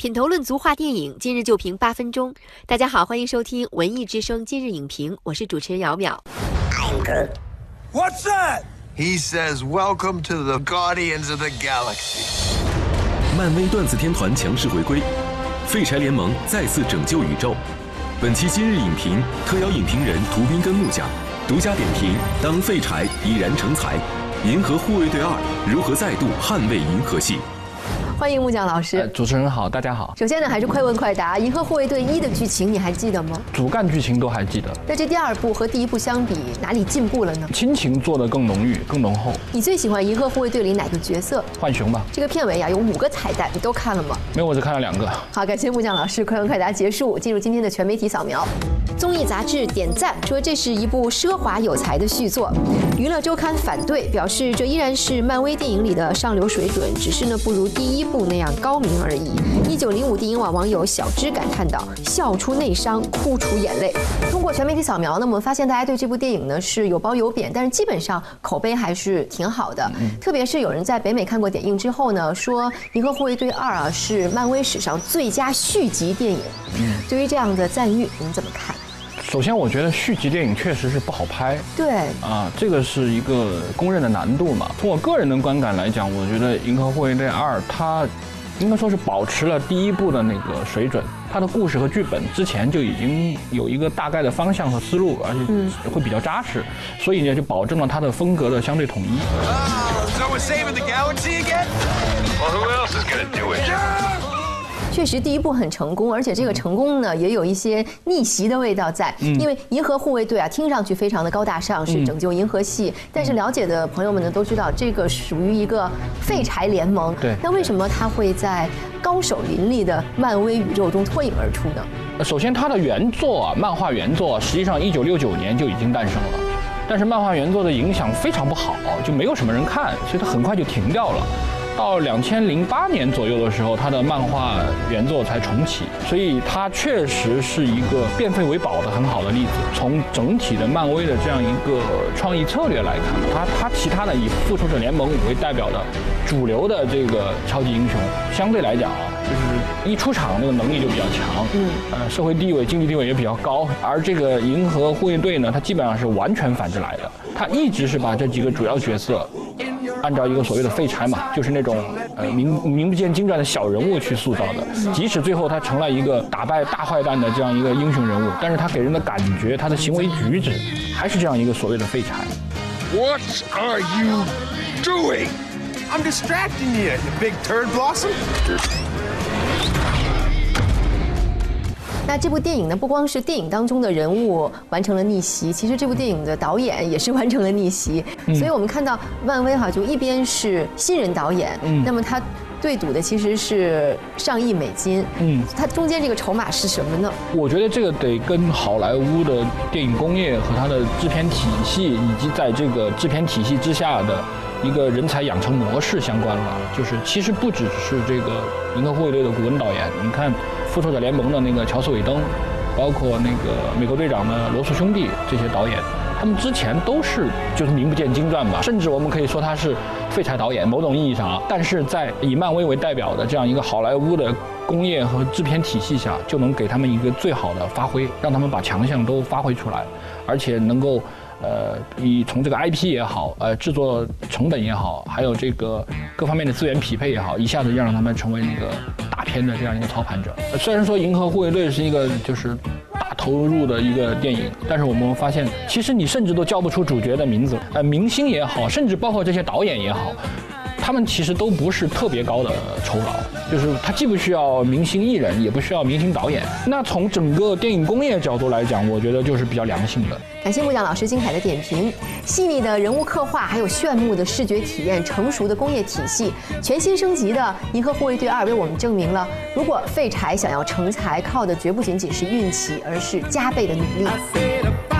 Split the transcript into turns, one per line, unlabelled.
品头论足话电影，今日就评八分钟。大家好，欢迎收听文艺之声今日影评，我是主持人姚淼。
What's that?
He says, Welcome to the Guardians of the Galaxy.
漫威段子天团强势回归，废柴联盟再次拯救宇宙。本期今日影评特邀影评人涂斌跟木匠独家点评：当废柴已然成才，银河护卫队二如何再度捍卫银河系？
欢迎木匠老师。
呃主持人好，大家好。
首先呢，还是快问快答，《银河护卫队一》的剧情你还记得吗？
主干剧情都还记得，
那这第二部和第一部相比，哪里进步了呢？
亲情做得更浓郁、更浓厚。
你最喜欢《银河护卫队》里哪个角色？
浣熊吧，
这个片尾呀有五个彩蛋，你都看了吗？
没有我只看了两个。
好，感谢木匠老师，快问快答结束，进入今天的全媒体扫描。综艺杂志点赞说这是一部奢华有才的续作，娱乐周刊反对，表示这依然是漫威电影里的上流水准，只是呢不如第一部那样高明而已。一九零五电影网网友小芝感叹道：“笑出内伤，哭出眼泪。”通过全媒体扫描呢，我们发现大家对这部电影呢是有褒有贬，但是基本上口碑还是挺好的。特别是有人在北美看过点映之后呢，说《银河护卫队二》啊是漫威史上最佳续集电影。对于这样的赞誉，您怎么看？
首先，我觉得续集电影确实是不好拍。
对，
啊，这个是一个公认的难度嘛。从我个人的观感来讲，我觉得《银河护卫队二》它应该说是保持了第一部的那个水准，它的故事和剧本之前就已经有一个大概的方向和思路，而且会比较扎实，所以呢就保证了它的风格的相对统一。
Oh, so
确实第一部很成功，而且这个成功呢也有一些逆袭的味道在。因为银河护卫队啊，听上去非常的高大上，是拯救银河系，但是了解的朋友们呢都知道，这个属于一个废柴联盟。
对
那为什么它会在高手林立的漫威宇宙中脱颖而出呢？
呃首先，它的原作啊，漫画原作实际上一九六九年就已经诞生了，但是漫画原作的影响非常不好，就没有什么人看，所以它很快就停掉了。到两千零八年左右的时候，他的漫画原作才重启，所以它确实是一个变废为宝的很好的例子。从整体的漫威的这样一个创意策略来看，它它其他的以复仇者联盟为代表的主流的这个超级英雄，相对来讲啊，就是一出场那个能力就比较强，嗯，呃，社会地位、经济地位也比较高。而这个银河护卫队呢，它基本上是完全反着来的，它一直是把这几个主要角色。按照一个所谓的废柴嘛，就是那种呃名名不见经传的小人物去塑造的。即使最后他成了一个打败大坏蛋的这样一个英雄人物，但是他给人的感觉，他的行为举止还是这样一个所谓的废柴。
What are you doing? I'm distracting you, you big turd blossom.
那这部电影呢，不光是电影当中的人物完成了逆袭，其实这部电影的导演也是完成了逆袭。所以我们看到漫威哈，就一边是新人导演，嗯那么他对赌的其实是上亿美金，
嗯，
它中间这个筹码是什么呢？
我觉得这个得跟好莱坞的电影工业和它的制片体系，以及在这个制片体系之下的一个人才养成模式相关了。就是其实不只是这个《银河护卫队》的古恩导演，你看《复仇者联盟》的那个乔斯韦登，包括那个美国队长的罗素兄弟这些导演，他们之前都是就是名不见经传吧，甚至我们可以说他是废柴导演，某种意义上啊。但是在以漫威为代表的这样一个好莱坞的工业和制片体系下，就能给他们一个最好的发挥，让他们把强项都发挥出来，而且能够。呃，以从这个 IP 也好，呃，制作成本也好，还有这个各方面的资源匹配也好，一下子让他们成为那个片的这样一个操盘者。虽然说《银河护卫队》是一个就是大投入的一个电影，但是我们发现，其实你甚至都叫不出主角的名字，呃，明星也好，甚至包括这些导演也好。他们其实都不是特别高的酬劳，就是他既不需要明星艺人，也不需要明星导演。那从整个电影工业角度来讲，我觉得就是比较良性的。
感谢木匠老师精彩的点评，细腻的人物刻画，还有炫目的视觉体验，成熟的工业体系，全新升级的《银河护卫队二》为我们证明了，如果废柴想要成才，靠的绝不仅仅是运气，而是加倍的努力。